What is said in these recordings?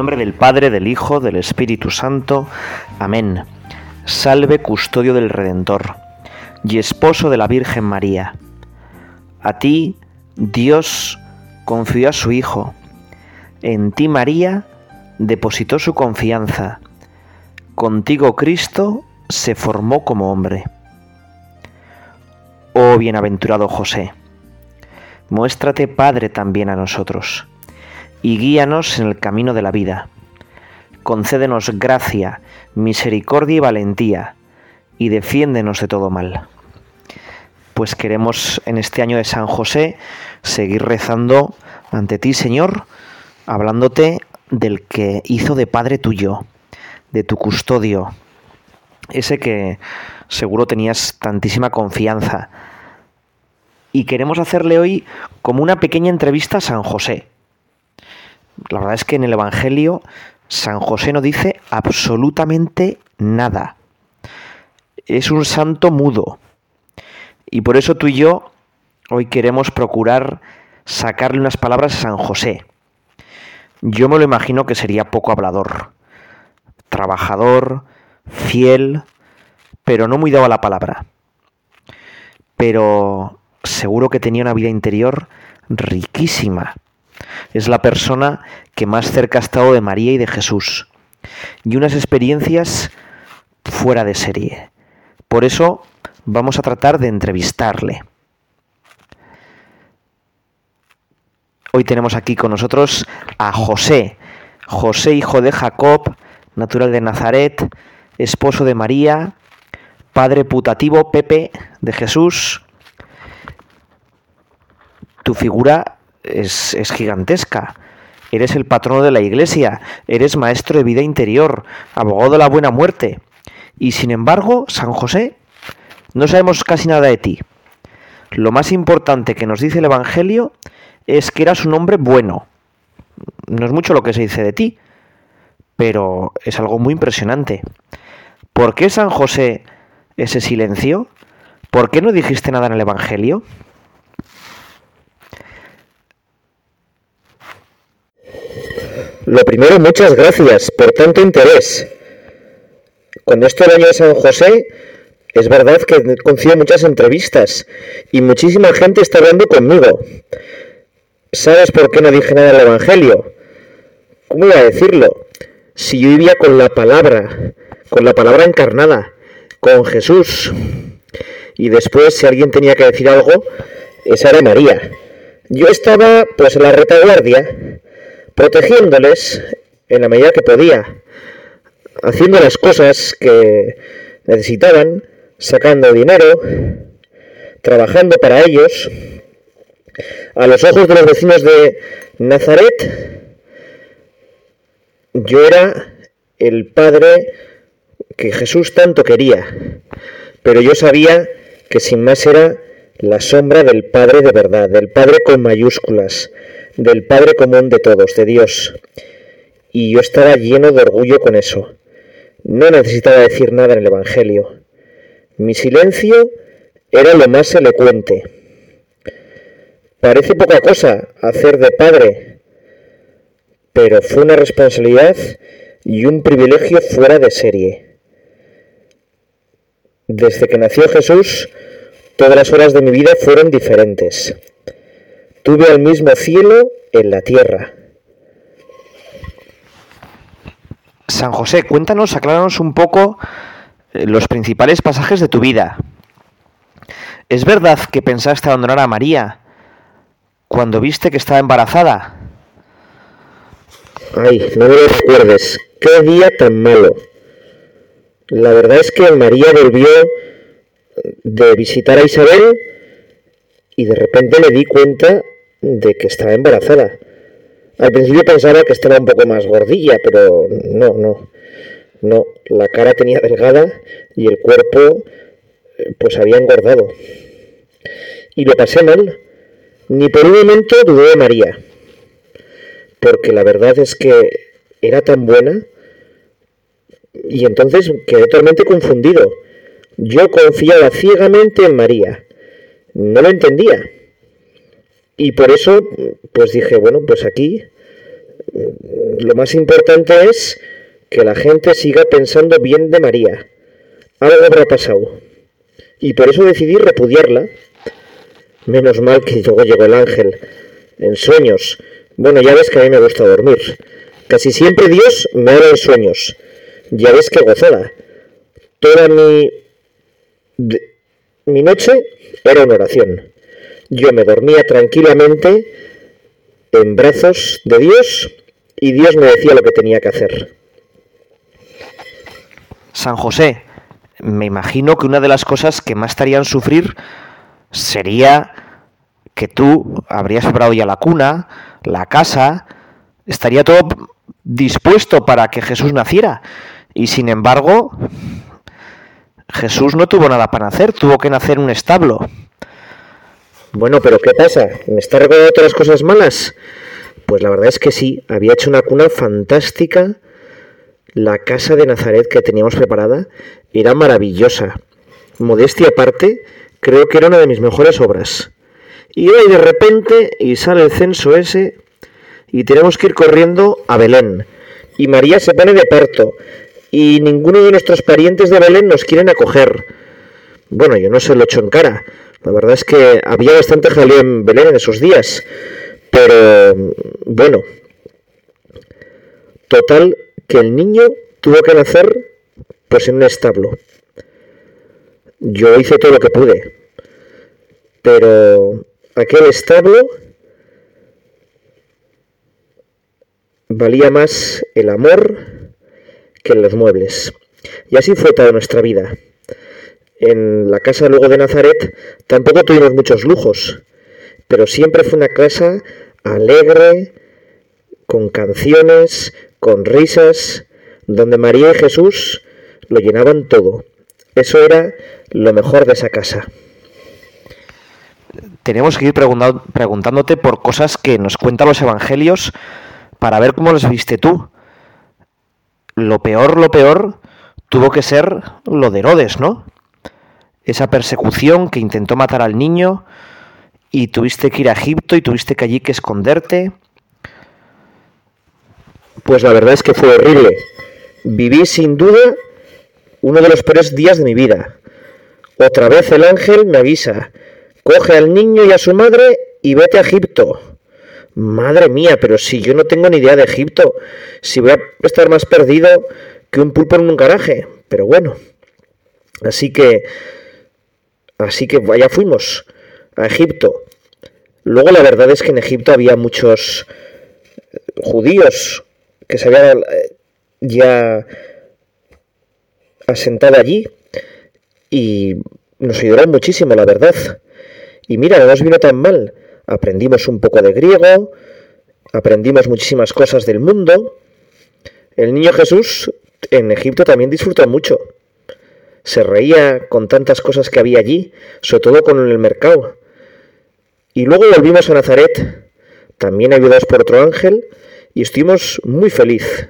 nombre del Padre, del Hijo, del Espíritu Santo. Amén. Salve custodio del Redentor y esposo de la Virgen María. A ti, Dios, confió a su Hijo. En ti, María, depositó su confianza. Contigo, Cristo, se formó como hombre. Oh bienaventurado José, muéstrate Padre también a nosotros y guíanos en el camino de la vida. Concédenos gracia, misericordia y valentía, y defiéndenos de todo mal. Pues queremos en este año de San José seguir rezando ante ti, Señor, hablándote del que hizo de Padre tuyo, de tu custodio, ese que seguro tenías tantísima confianza. Y queremos hacerle hoy como una pequeña entrevista a San José, la verdad es que en el Evangelio San José no dice absolutamente nada. Es un santo mudo. Y por eso tú y yo hoy queremos procurar sacarle unas palabras a San José. Yo me lo imagino que sería poco hablador, trabajador, fiel, pero no muy dado a la palabra. Pero seguro que tenía una vida interior riquísima es la persona que más cerca ha estado de María y de Jesús. Y unas experiencias fuera de serie. Por eso vamos a tratar de entrevistarle. Hoy tenemos aquí con nosotros a José, José hijo de Jacob, natural de Nazaret, esposo de María, padre putativo Pepe de Jesús. Tu figura es, gigantesca. Eres el patrono de la iglesia, eres maestro de vida interior, abogado de la buena muerte. Y sin embargo, San José, no sabemos casi nada de ti. Lo más importante que nos dice el Evangelio es que eras un hombre bueno. No es mucho lo que se dice de ti, pero es algo muy impresionante. ¿Por qué San José ese silencio? ¿Por qué no dijiste nada en el Evangelio? Lo primero, muchas gracias por tanto interés. Cuando esto del de San José, es verdad que concedo muchas entrevistas y muchísima gente está hablando conmigo. ¿Sabes por qué no dije nada del Evangelio? ¿Cómo iba a decirlo? Si yo vivía con la palabra, con la palabra encarnada, con Jesús. Y después, si alguien tenía que decir algo, esa era María. Yo estaba, pues, en la retaguardia, protegiéndoles en la medida que podía, haciendo las cosas que necesitaban, sacando dinero, trabajando para ellos. A los ojos de los vecinos de Nazaret, yo era el padre que Jesús tanto quería, pero yo sabía que sin más era la sombra del Padre de verdad, del Padre con mayúsculas, del Padre común de todos, de Dios. Y yo estaba lleno de orgullo con eso. No necesitaba decir nada en el Evangelio. Mi silencio era lo más elocuente. Parece poca cosa hacer de padre, pero fue una responsabilidad y un privilegio fuera de serie. Desde que nació Jesús, todas las horas de mi vida fueron diferentes. Tuve al mismo cielo en la tierra. San José, cuéntanos, acláranos un poco eh, los principales pasajes de tu vida. ¿Es verdad que pensaste abandonar a María cuando viste que estaba embarazada? Ay, no me lo recuerdes. Qué día tan malo. La verdad es que María volvió de visitar a Isabel y de repente me di cuenta de que estaba embarazada. Al principio pensaba que estaba un poco más gordilla, pero no, no. No, la cara tenía delgada y el cuerpo eh, pues había engordado. Y lo pasé mal. Ni por un momento dudé de María. Porque la verdad es que era tan buena. Y entonces quedé totalmente confundido. Yo confiaba ciegamente en María. No lo entendía. Y por eso, pues dije, bueno, pues aquí lo más importante es que la gente siga pensando bien de María. Algo habrá pasado. Y por eso decidí repudiarla. Menos mal que luego llegó el ángel. En sueños. Bueno, ya ves que a mí me gusta dormir. Casi siempre Dios me habla en sueños. Ya ves que gozada. Toda mi... mi noche era una oración. Yo me dormía tranquilamente en brazos de Dios y Dios me decía lo que tenía que hacer. San José, me imagino que una de las cosas que más te harían sufrir sería que tú habrías preparado ya la cuna, la casa, estaría todo dispuesto para que Jesús naciera. Y sin embargo, Jesús no tuvo nada para nacer, tuvo que nacer un establo. Bueno, pero ¿qué pasa? ¿Me está recordando todas las cosas malas? Pues la verdad es que sí, había hecho una cuna fantástica. La casa de Nazaret que teníamos preparada era maravillosa. Modestia aparte, creo que era una de mis mejores obras. Y hoy de repente, y sale el censo ese, y tenemos que ir corriendo a Belén. Y María se pone de parto, y ninguno de nuestros parientes de Belén nos quieren acoger. Bueno, yo no se lo echo en cara. La verdad es que había bastante jaleo en Belén en esos días. Pero bueno, total que el niño tuvo que nacer pues en un establo. Yo hice todo lo que pude, pero aquel establo valía más el amor que los muebles. Y así fue toda nuestra vida. En la casa luego de Nazaret tampoco tuvimos muchos lujos, pero siempre fue una casa alegre, con canciones, con risas, donde María y Jesús lo llenaban todo. Eso era lo mejor de esa casa. Tenemos que ir preguntándote por cosas que nos cuentan los evangelios para ver cómo los viste tú. Lo peor, lo peor, tuvo que ser lo de Herodes, ¿no? Esa persecución que intentó matar al niño, y tuviste que ir a Egipto y tuviste que allí que esconderte. Pues la verdad es que fue horrible. Viví sin duda uno de los peores días de mi vida. Otra vez el ángel me avisa, coge al niño y a su madre y vete a Egipto. Madre mía, pero si yo no tengo ni idea de Egipto, si voy a estar más perdido que un pulpo en un garaje. Pero bueno, así que, así que vaya fuimos a Egipto. Luego la verdad es que en Egipto había muchos judíos que se habían eh, ya asentado allí y nos ayudaron muchísimo, la verdad. Y mira, no nos vino tan mal. Aprendimos un poco de griego, aprendimos muchísimas cosas del mundo. El niño Jesús en Egipto también disfrutó mucho. Se reía con tantas cosas que había allí, sobre todo con el mercado. Y luego volvimos a Nazaret, también ayudados por otro ángel, y estuvimos muy feliz.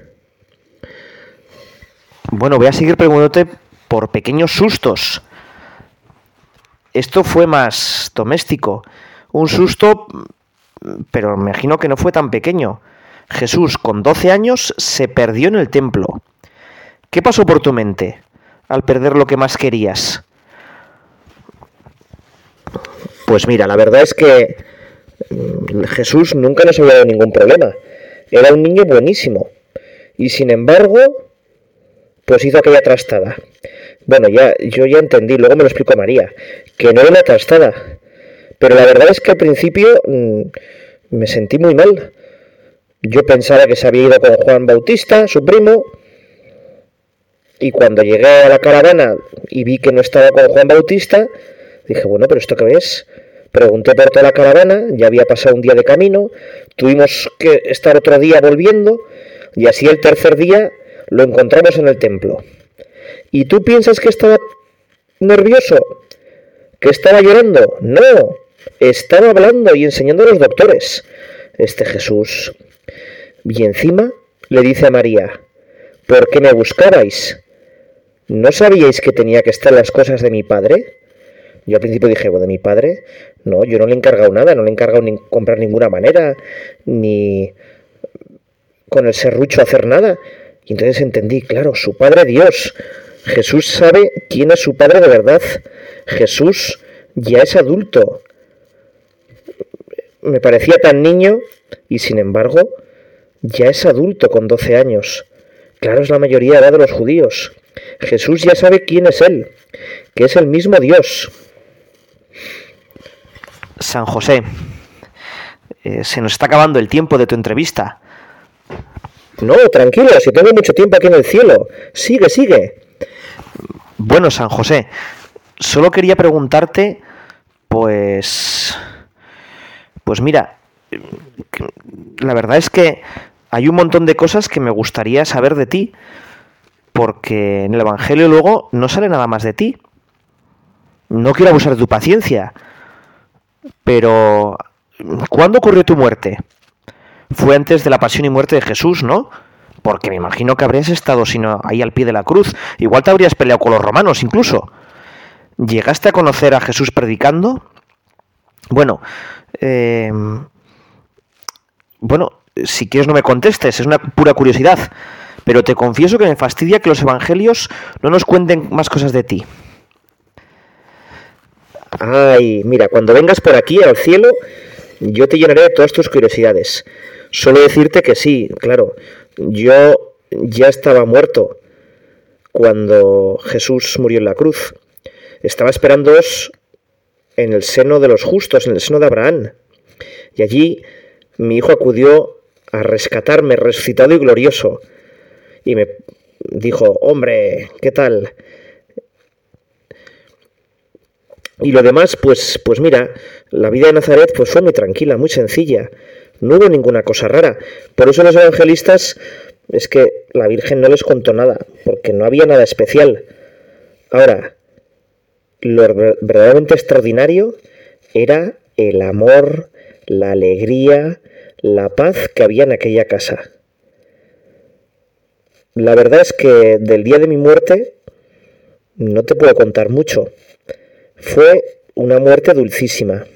Bueno, voy a seguir preguntándote por pequeños sustos. Esto fue más doméstico. Un susto, pero imagino que no fue tan pequeño. Jesús, con 12 años, se perdió en el templo. ¿Qué pasó por tu mente al perder lo que más querías? Pues mira, la verdad es que mm, Jesús nunca nos había dado ningún problema. Era un niño buenísimo. Y sin embargo, pues hizo aquella trastada. Bueno, ya, yo ya entendí, luego me lo explicó María, que no era una trastada. Pero la verdad es que al principio mm, me sentí muy mal. Yo pensaba que se había ido con Juan Bautista, su primo, y cuando llegué a la caravana y vi que no estaba con Juan Bautista, dije, bueno, pero ¿esto qué es? Pregunté por toda la caravana, ya había pasado un día de camino, tuvimos que estar otro día volviendo y así el tercer día lo encontramos en el templo. ¿Y tú piensas que estaba nervioso? ¿Que estaba llorando? No, estaba hablando y enseñando a los doctores. Este Jesús. Y encima le dice a María, ¿por qué me buscabais? ¿No sabíais que tenía que estar las cosas de mi padre? Yo al principio dije, de mi padre, no, yo no le he encargado nada, no le he encargado ni comprar ninguna manera, ni con el serrucho hacer nada. Y entonces entendí, claro, su Padre Dios. Jesús sabe quién es su Padre de verdad. Jesús ya es adulto. Me parecía tan niño y sin embargo ya es adulto con 12 años. Claro, es la mayoría de edad de los judíos. Jesús ya sabe quién es Él, que es el mismo Dios. San José, eh, se nos está acabando el tiempo de tu entrevista. No, tranquilo, si tengo mucho tiempo aquí en el cielo. Sigue, sigue. Bueno, San José, solo quería preguntarte, pues... Pues mira, la verdad es que hay un montón de cosas que me gustaría saber de ti, porque en el Evangelio luego no sale nada más de ti. No quiero abusar de tu paciencia, pero ¿cuándo ocurrió tu muerte? Fue antes de la pasión y muerte de Jesús, ¿no? Porque me imagino que habrías estado sino ahí al pie de la cruz. Igual te habrías peleado con los romanos incluso. ¿Llegaste a conocer a Jesús predicando? Bueno, eh, bueno, si quieres no me contestes, es una pura curiosidad, pero te confieso que me fastidia que los evangelios no nos cuenten más cosas de ti. Ay, mira, cuando vengas por aquí al cielo, yo te llenaré de todas tus curiosidades. Solo decirte que sí, claro, yo ya estaba muerto cuando Jesús murió en la cruz. Estaba esperándoos en el seno de los justos, en el seno de Abraham. Y allí mi hijo acudió a rescatarme resucitado y glorioso. Y me dijo, hombre, ¿qué tal? Y lo demás, pues, pues mira, la vida de Nazaret pues fue muy tranquila, muy sencilla. No hubo ninguna cosa rara. Por eso los evangelistas es que la Virgen no les contó nada, porque no había nada especial. Ahora, lo verdaderamente extraordinario era el amor, la alegría, la paz que había en aquella casa. La verdad es que del día de mi muerte no te puedo contar mucho. Fue una muerte dulcísima.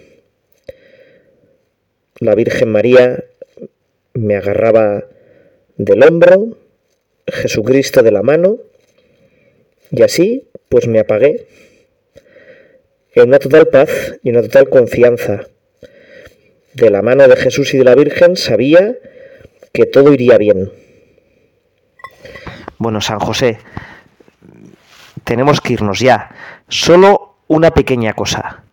La Virgen María me agarraba del hombro, Jesucristo de la mano, y así pues me apagué en una total paz y una total confianza de la mano de Jesús y de la Virgen, sabía que todo iría bien. Bueno, San José, tenemos que irnos ya. Solo una pequeña cosa.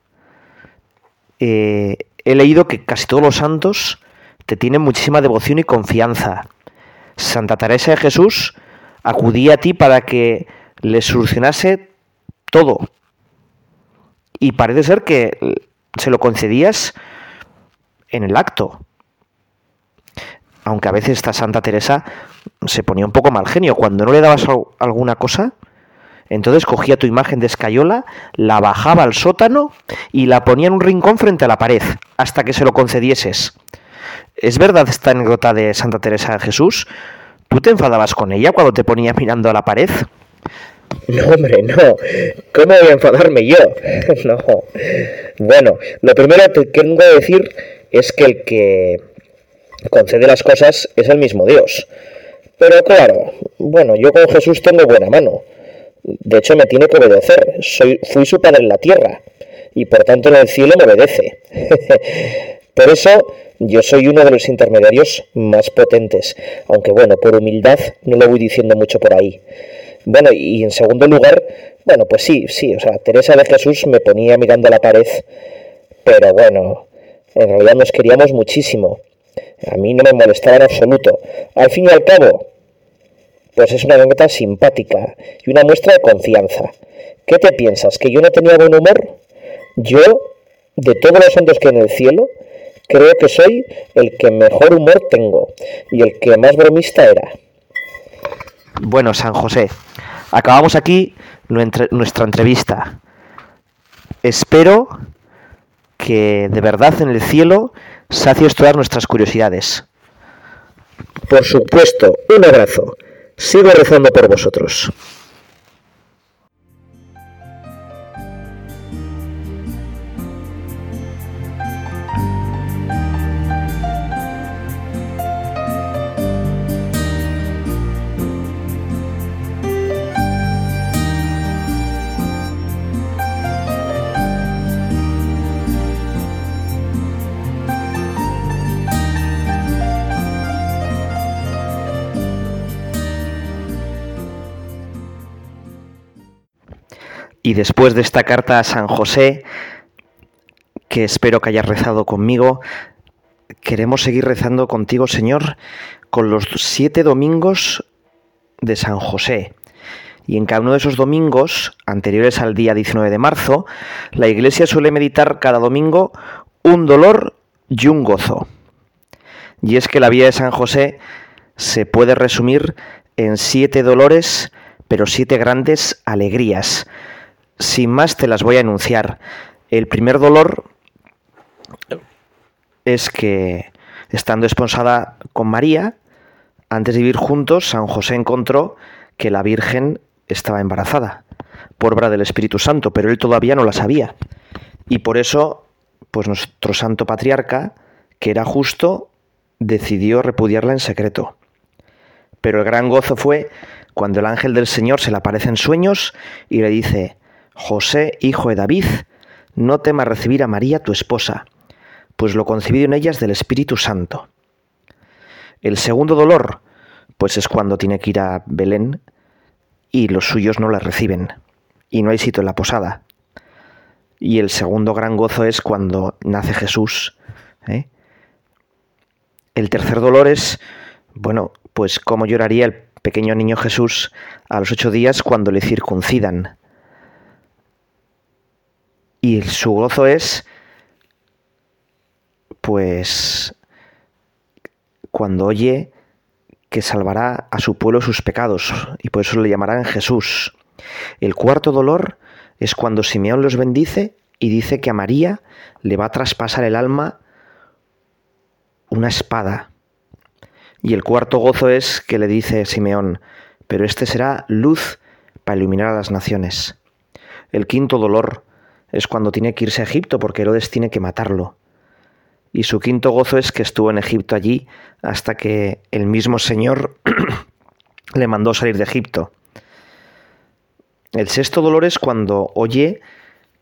Eh, he leído que casi todos los santos te tienen muchísima devoción y confianza. Santa Teresa de Jesús acudía a ti para que le solucionase todo. Y parece ser que se lo concedías en el acto. Aunque a veces esta Santa Teresa se ponía un poco mal genio. Cuando no le dabas alguna cosa, entonces cogía tu imagen de escayola, la bajaba al sótano y la ponía en un rincón frente a la pared, hasta que se lo concedieses. ¿Es verdad esta anécdota de Santa Teresa de Jesús? ¿Tú te enfadabas con ella cuando te ponía mirando a la pared? No, hombre, no. ¿Cómo voy a enfadarme yo? no. Bueno, lo primero que tengo que decir es que el que concede las cosas es el mismo Dios. Pero claro, bueno, yo con Jesús tengo buena mano. De hecho, me tiene que obedecer. Soy, fui su padre en la tierra y por tanto en el cielo me obedece. por eso yo soy uno de los intermediarios más potentes, aunque bueno, por humildad no lo voy diciendo mucho por ahí. Bueno, y en segundo lugar, bueno, pues sí, sí, o sea, Teresa de Jesús me ponía mirando a la pared, pero bueno, en realidad nos queríamos muchísimo. A mí no me molestaba en absoluto. Al fin y al cabo, pues es una anécdota simpática y una muestra de confianza. ¿Qué te piensas? ¿Que yo no tenía buen humor? Yo, de todos los santos que en el cielo, creo que soy el que mejor humor tengo y el que más bromista era. Bueno, San José, acabamos aquí nuestra entrevista. Espero que de verdad en el cielo sacies todas nuestras curiosidades. Por supuesto, un abrazo. Sigo rezando por vosotros. Y después de esta carta a San José, que espero que hayas rezado conmigo, queremos seguir rezando contigo, Señor, con los siete domingos de San José. Y en cada uno de esos domingos, anteriores al día 19 de marzo, la Iglesia suele meditar cada domingo un dolor y un gozo. Y es que la vida de San José se puede resumir en siete dolores, pero siete grandes alegrías. Sin más te las voy a enunciar. El primer dolor es que, estando esposada con María, antes de vivir juntos, San José encontró que la Virgen estaba embarazada por obra del Espíritu Santo, pero él todavía no la sabía. Y por eso, pues nuestro santo patriarca, que era justo, decidió repudiarla en secreto. Pero el gran gozo fue cuando el ángel del Señor se le aparece en sueños y le dice, José, hijo de David, no temas recibir a María tu esposa, pues lo concebido en ella es del Espíritu Santo. El segundo dolor, pues es cuando tiene que ir a Belén y los suyos no la reciben y no hay sitio en la posada. Y el segundo gran gozo es cuando nace Jesús. ¿eh? El tercer dolor es, bueno, pues cómo lloraría el pequeño niño Jesús a los ocho días cuando le circuncidan. Y su gozo es, pues, cuando oye que salvará a su pueblo sus pecados, y por eso le llamarán Jesús. El cuarto dolor es cuando Simeón los bendice y dice que a María le va a traspasar el alma una espada. Y el cuarto gozo es que le dice Simeón, pero este será luz para iluminar a las naciones. El quinto dolor es cuando tiene que irse a Egipto porque Herodes tiene que matarlo. Y su quinto gozo es que estuvo en Egipto allí hasta que el mismo Señor le mandó salir de Egipto. El sexto dolor es cuando oye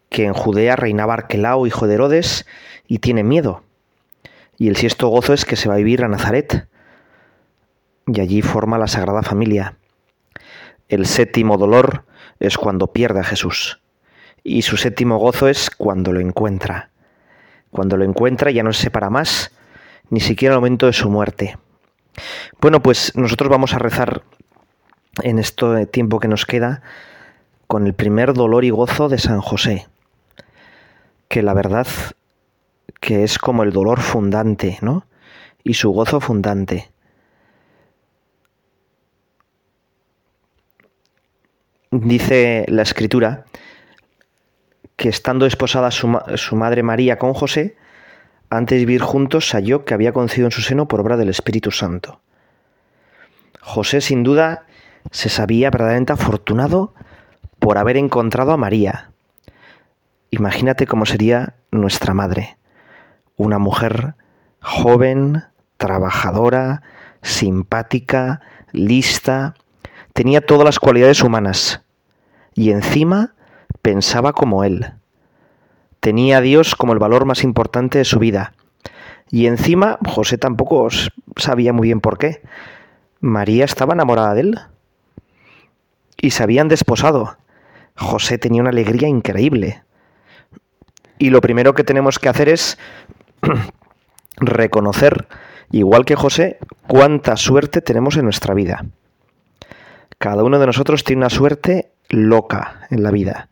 que en Judea reinaba Arquelao, hijo de Herodes, y tiene miedo. Y el sexto gozo es que se va a vivir a Nazaret, y allí forma la Sagrada Familia. El séptimo dolor es cuando pierde a Jesús, y su séptimo gozo es cuando lo encuentra. Cuando lo encuentra ya no se separa más, ni siquiera el momento de su muerte. Bueno, pues nosotros vamos a rezar en este tiempo que nos queda con el primer dolor y gozo de San José, que la verdad que es como el dolor fundante, ¿no? Y su gozo fundante. Dice la escritura que estando esposada su, su madre María con José, antes de vivir juntos halló que había conocido en su seno por obra del Espíritu Santo. José sin duda se sabía verdaderamente afortunado por haber encontrado a María. Imagínate cómo sería nuestra madre, una mujer joven, trabajadora, simpática, lista, tenía todas las cualidades humanas y encima pensaba como él. Tenía a Dios como el valor más importante de su vida. Y encima José tampoco sabía muy bien por qué. María estaba enamorada de él. Y se habían desposado. José tenía una alegría increíble. Y lo primero que tenemos que hacer es reconocer, igual que José, cuánta suerte tenemos en nuestra vida. Cada uno de nosotros tiene una suerte loca en la vida.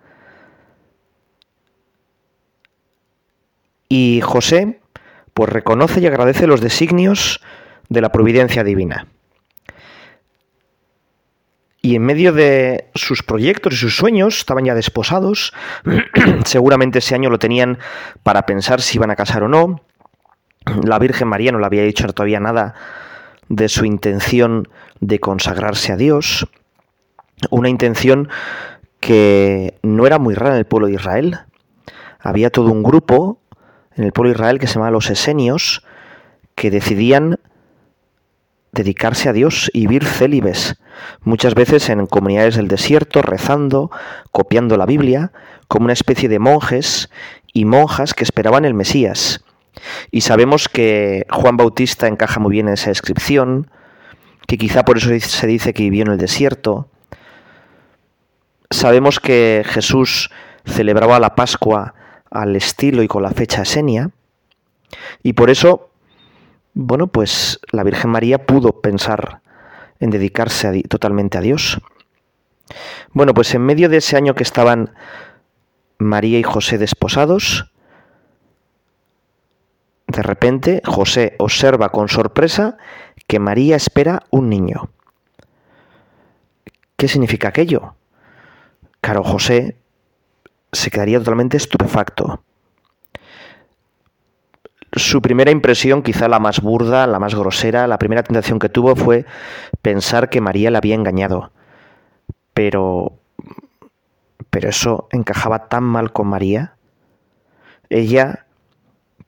Y José, pues reconoce y agradece los designios de la providencia divina y en medio de sus proyectos y sus sueños estaban ya desposados. Seguramente ese año lo tenían para pensar si iban a casar o no. La Virgen María no le había dicho todavía nada de su intención de consagrarse a Dios. Una intención que no era muy rara en el pueblo de Israel. Había todo un grupo en el pueblo Israel que se llamaba los esenios que decidían dedicarse a Dios y vivir célibes, muchas veces en comunidades del desierto, rezando, copiando la Biblia, como una especie de monjes y monjas que esperaban el Mesías. Y sabemos que Juan Bautista encaja muy bien en esa descripción, que quizá por eso se dice que vivió en el desierto. sabemos que Jesús celebraba la Pascua al estilo y con la fecha esenia, y por eso, bueno, pues la Virgen María pudo pensar en dedicarse totalmente a Dios. Bueno, pues en medio de ese año que estaban María y José desposados, de repente José observa con sorpresa que María espera un niño. ¿Qué significa aquello? Claro, José se quedaría totalmente estupefacto. Su primera impresión, quizá la más burda, la más grosera, la primera tentación que tuvo fue pensar que María le había engañado. Pero pero eso encajaba tan mal con María. Ella,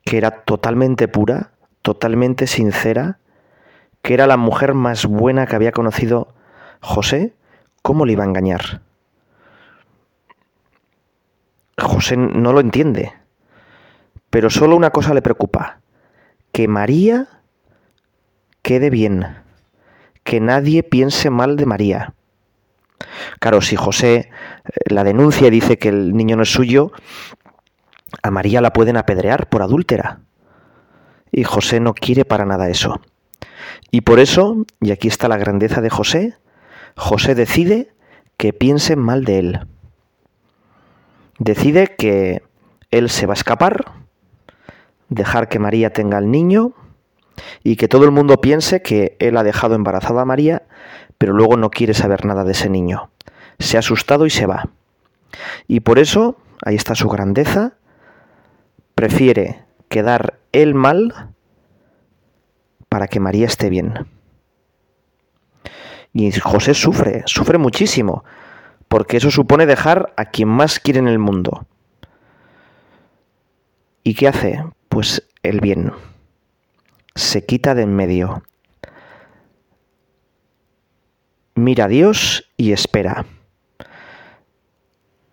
que era totalmente pura, totalmente sincera, que era la mujer más buena que había conocido José, ¿cómo le iba a engañar? José no lo entiende, pero solo una cosa le preocupa, que María quede bien, que nadie piense mal de María. Claro, si José eh, la denuncia y dice que el niño no es suyo, a María la pueden apedrear por adúltera. Y José no quiere para nada eso. Y por eso, y aquí está la grandeza de José, José decide que piensen mal de él. Decide que él se va a escapar, dejar que María tenga el niño y que todo el mundo piense que él ha dejado embarazada a María pero luego no quiere saber nada de ese niño. Se ha asustado y se va. Y por eso, ahí está su grandeza, prefiere quedar él mal para que María esté bien. Y José sufre, sufre muchísimo, porque eso supone dejar a quien más quiere en el mundo. ¿Y qué hace? Pues el bien. Se quita de en medio mira a Dios y espera.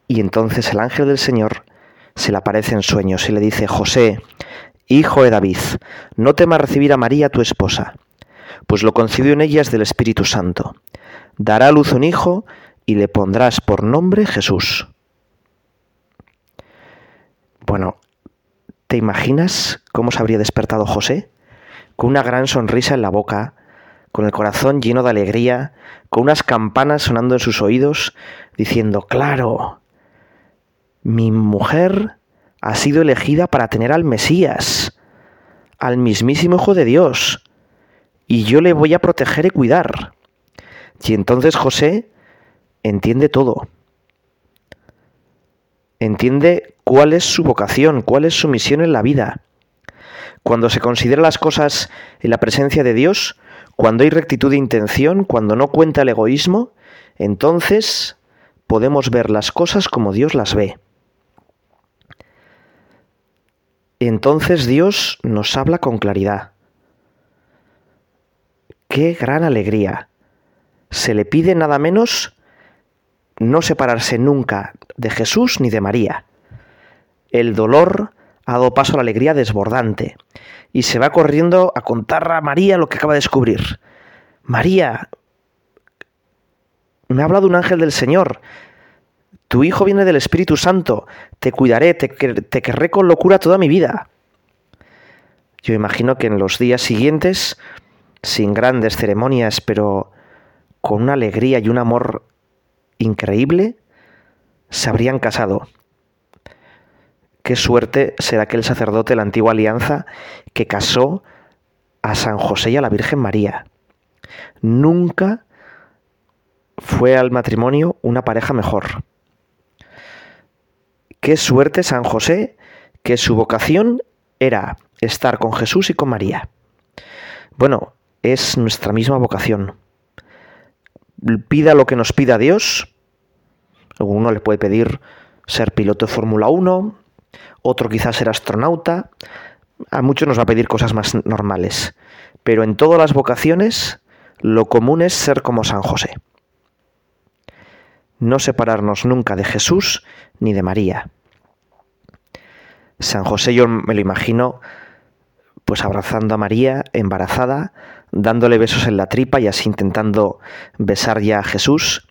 Y entonces el ángel del Señor se le aparece en sueños y le dice, José, hijo de David, no temas recibir a María tu esposa, pues lo concibió en ella es del Espíritu Santo. Dará a luz un hijo y le pondrás por nombre Jesús. Bueno, ¿te imaginas cómo se habría despertado José? Con una gran sonrisa en la boca, con el corazón lleno de alegría, con unas campanas sonando en sus oídos, diciendo, claro, mi mujer ha sido elegida para tener al Mesías, al mismísimo Hijo de Dios, y yo le voy a proteger y cuidar. Y entonces José entiende todo. Entiende cuál es su vocación, cuál es su misión en la vida. Cuando se considera las cosas en la presencia de Dios, cuando hay rectitud de intención, cuando no cuenta el egoísmo, entonces podemos ver las cosas como Dios las ve. Entonces Dios nos habla con claridad. ¡Qué gran alegría! Se le pide nada menos no separarse nunca de Jesús ni de María. El dolor ha dado paso a la alegría desbordante y se va corriendo a contar a María lo que acaba de descubrir. María, me ha hablado un ángel del Señor. Tu hijo viene del Espíritu Santo. Te cuidaré, te, te querré con locura toda mi vida. Yo imagino que en los días siguientes, sin grandes ceremonias, pero con una alegría y un amor increíble, se habrían casado. Qué suerte será aquel sacerdote de la antigua alianza que casó a San José y a la Virgen María. Nunca fue al matrimonio una pareja mejor. Qué suerte San José, que su vocación era estar con Jesús y con María. Bueno, es nuestra misma vocación. Pida lo que nos pida Dios. Uno le puede pedir ser piloto de Fórmula 1, otro quizás ser astronauta, a muchos nos va a pedir cosas más normales, pero en todas las vocaciones lo común es ser como San José. No separarnos nunca de Jesús ni de María. San José yo me lo imagino pues abrazando a María embarazada, dándole besos en la tripa y así intentando besar ya a Jesús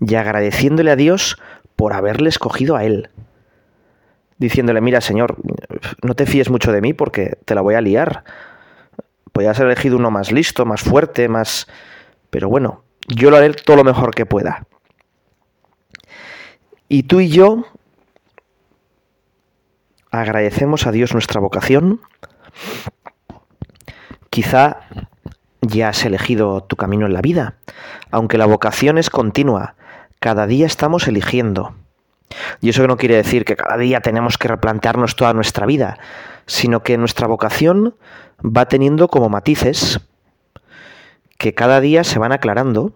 y agradeciéndole a Dios por haberle escogido a él. Diciéndole, mira Señor, no te fíes mucho de mí porque te la voy a liar. Podrías haber elegido uno más listo, más fuerte, más... Pero bueno, yo lo haré todo lo mejor que pueda. Y tú y yo agradecemos a Dios nuestra vocación. Quizá ya has elegido tu camino en la vida, aunque la vocación es continua. Cada día estamos eligiendo. Y eso no quiere decir que cada día tenemos que replantearnos toda nuestra vida, sino que nuestra vocación va teniendo como matices que cada día se van aclarando.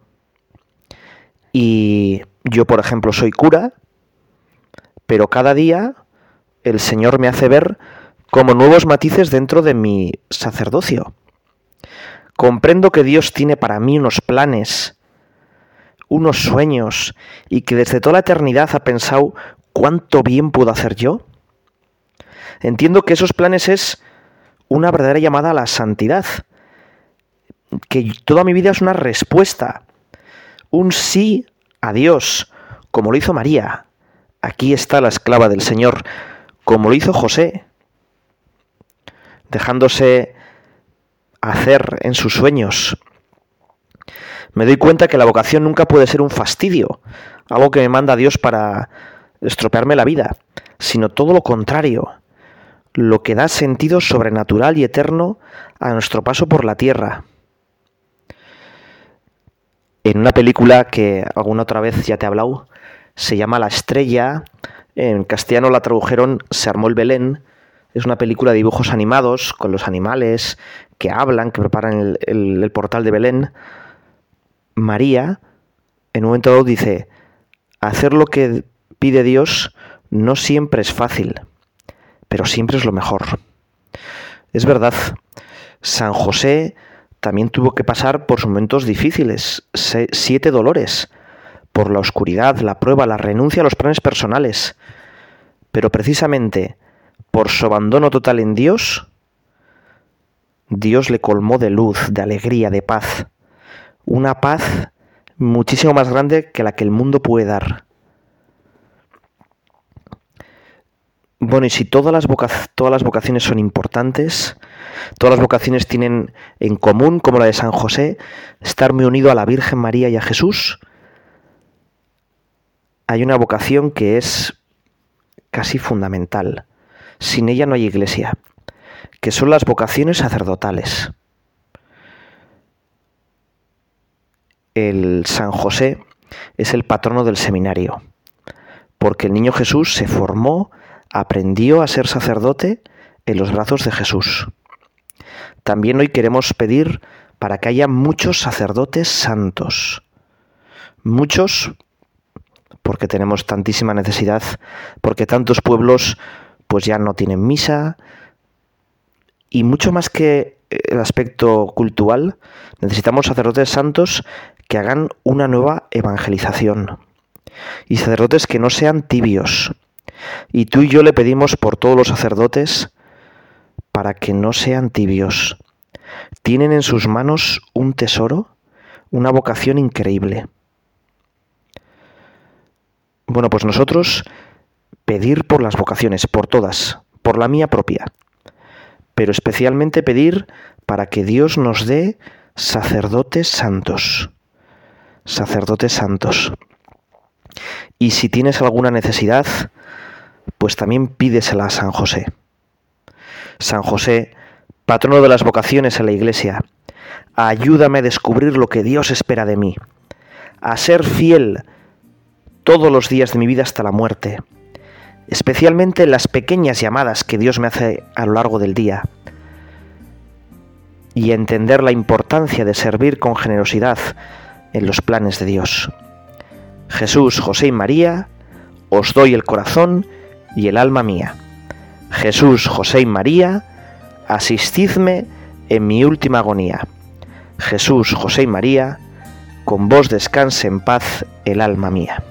Y yo, por ejemplo, soy cura, pero cada día el Señor me hace ver como nuevos matices dentro de mi sacerdocio. Comprendo que Dios tiene para mí unos planes, unos sueños, y que desde toda la eternidad ha pensado cuánto bien puedo hacer yo. Entiendo que esos planes es una verdadera llamada a la santidad, que toda mi vida es una respuesta, un sí a Dios, como lo hizo María. Aquí está la esclava del Señor, como lo hizo José, dejándose hacer en sus sueños. Me doy cuenta que la vocación nunca puede ser un fastidio, algo que me manda Dios para estropearme la vida, sino todo lo contrario, lo que da sentido sobrenatural y eterno a nuestro paso por la tierra. En una película que alguna otra vez ya te he hablado, se llama La Estrella, en castellano la tradujeron Se armó el Belén, es una película de dibujos animados con los animales que hablan, que preparan el, portal de Belén. María, en un momento dado, dice, hacer lo que pide Dios no siempre es fácil, pero siempre es lo mejor. Es verdad, San José también tuvo que pasar por momentos difíciles, siete dolores, por la oscuridad, la prueba, la renuncia a los planes personales. Pero precisamente por su abandono total en Dios, Dios le colmó de luz, de alegría, de paz. Una paz muchísimo más grande que la que el mundo puede dar. Bueno, y si todas las, vocaciones son importantes, todas las vocaciones tienen en común, como la de San José, estar muy unido a la Virgen María y a Jesús, hay una vocación que es casi fundamental, sin ella no hay iglesia, que son las vocaciones sacerdotales. El San José es el patrono del seminario, porque el niño Jesús se formó, aprendió a ser sacerdote en los brazos de Jesús. También hoy queremos pedir para que haya muchos sacerdotes santos, muchos porque tenemos tantísima necesidad, porque tantos pueblos pues ya no tienen misa y mucho más que el aspecto cultural, necesitamos sacerdotes santos que hagan una nueva evangelización y sacerdotes que no sean tibios. Y tú y yo le pedimos por todos los sacerdotes para que no sean tibios. Tienen en sus manos un tesoro, una vocación increíble. Bueno, pues nosotros pedir por las vocaciones, por todas, por la mía propia, pero especialmente pedir para que Dios nos dé sacerdotes santos, sacerdotes santos. Y si tienes alguna necesidad, pues también pídesela a San José. San José, patrono de las vocaciones en la Iglesia, ayúdame a descubrir lo que Dios espera de mí, a ser fiel todos los días de mi vida hasta la muerte, especialmente las pequeñas llamadas que Dios me hace a lo largo del día, y entender la importancia de servir con generosidad en los planes de Dios. Jesús, José y María, os doy el corazón y el alma mía. Jesús, José y María, asistidme en mi última agonía. Jesús, José y María, con vos descanse en paz el alma mía.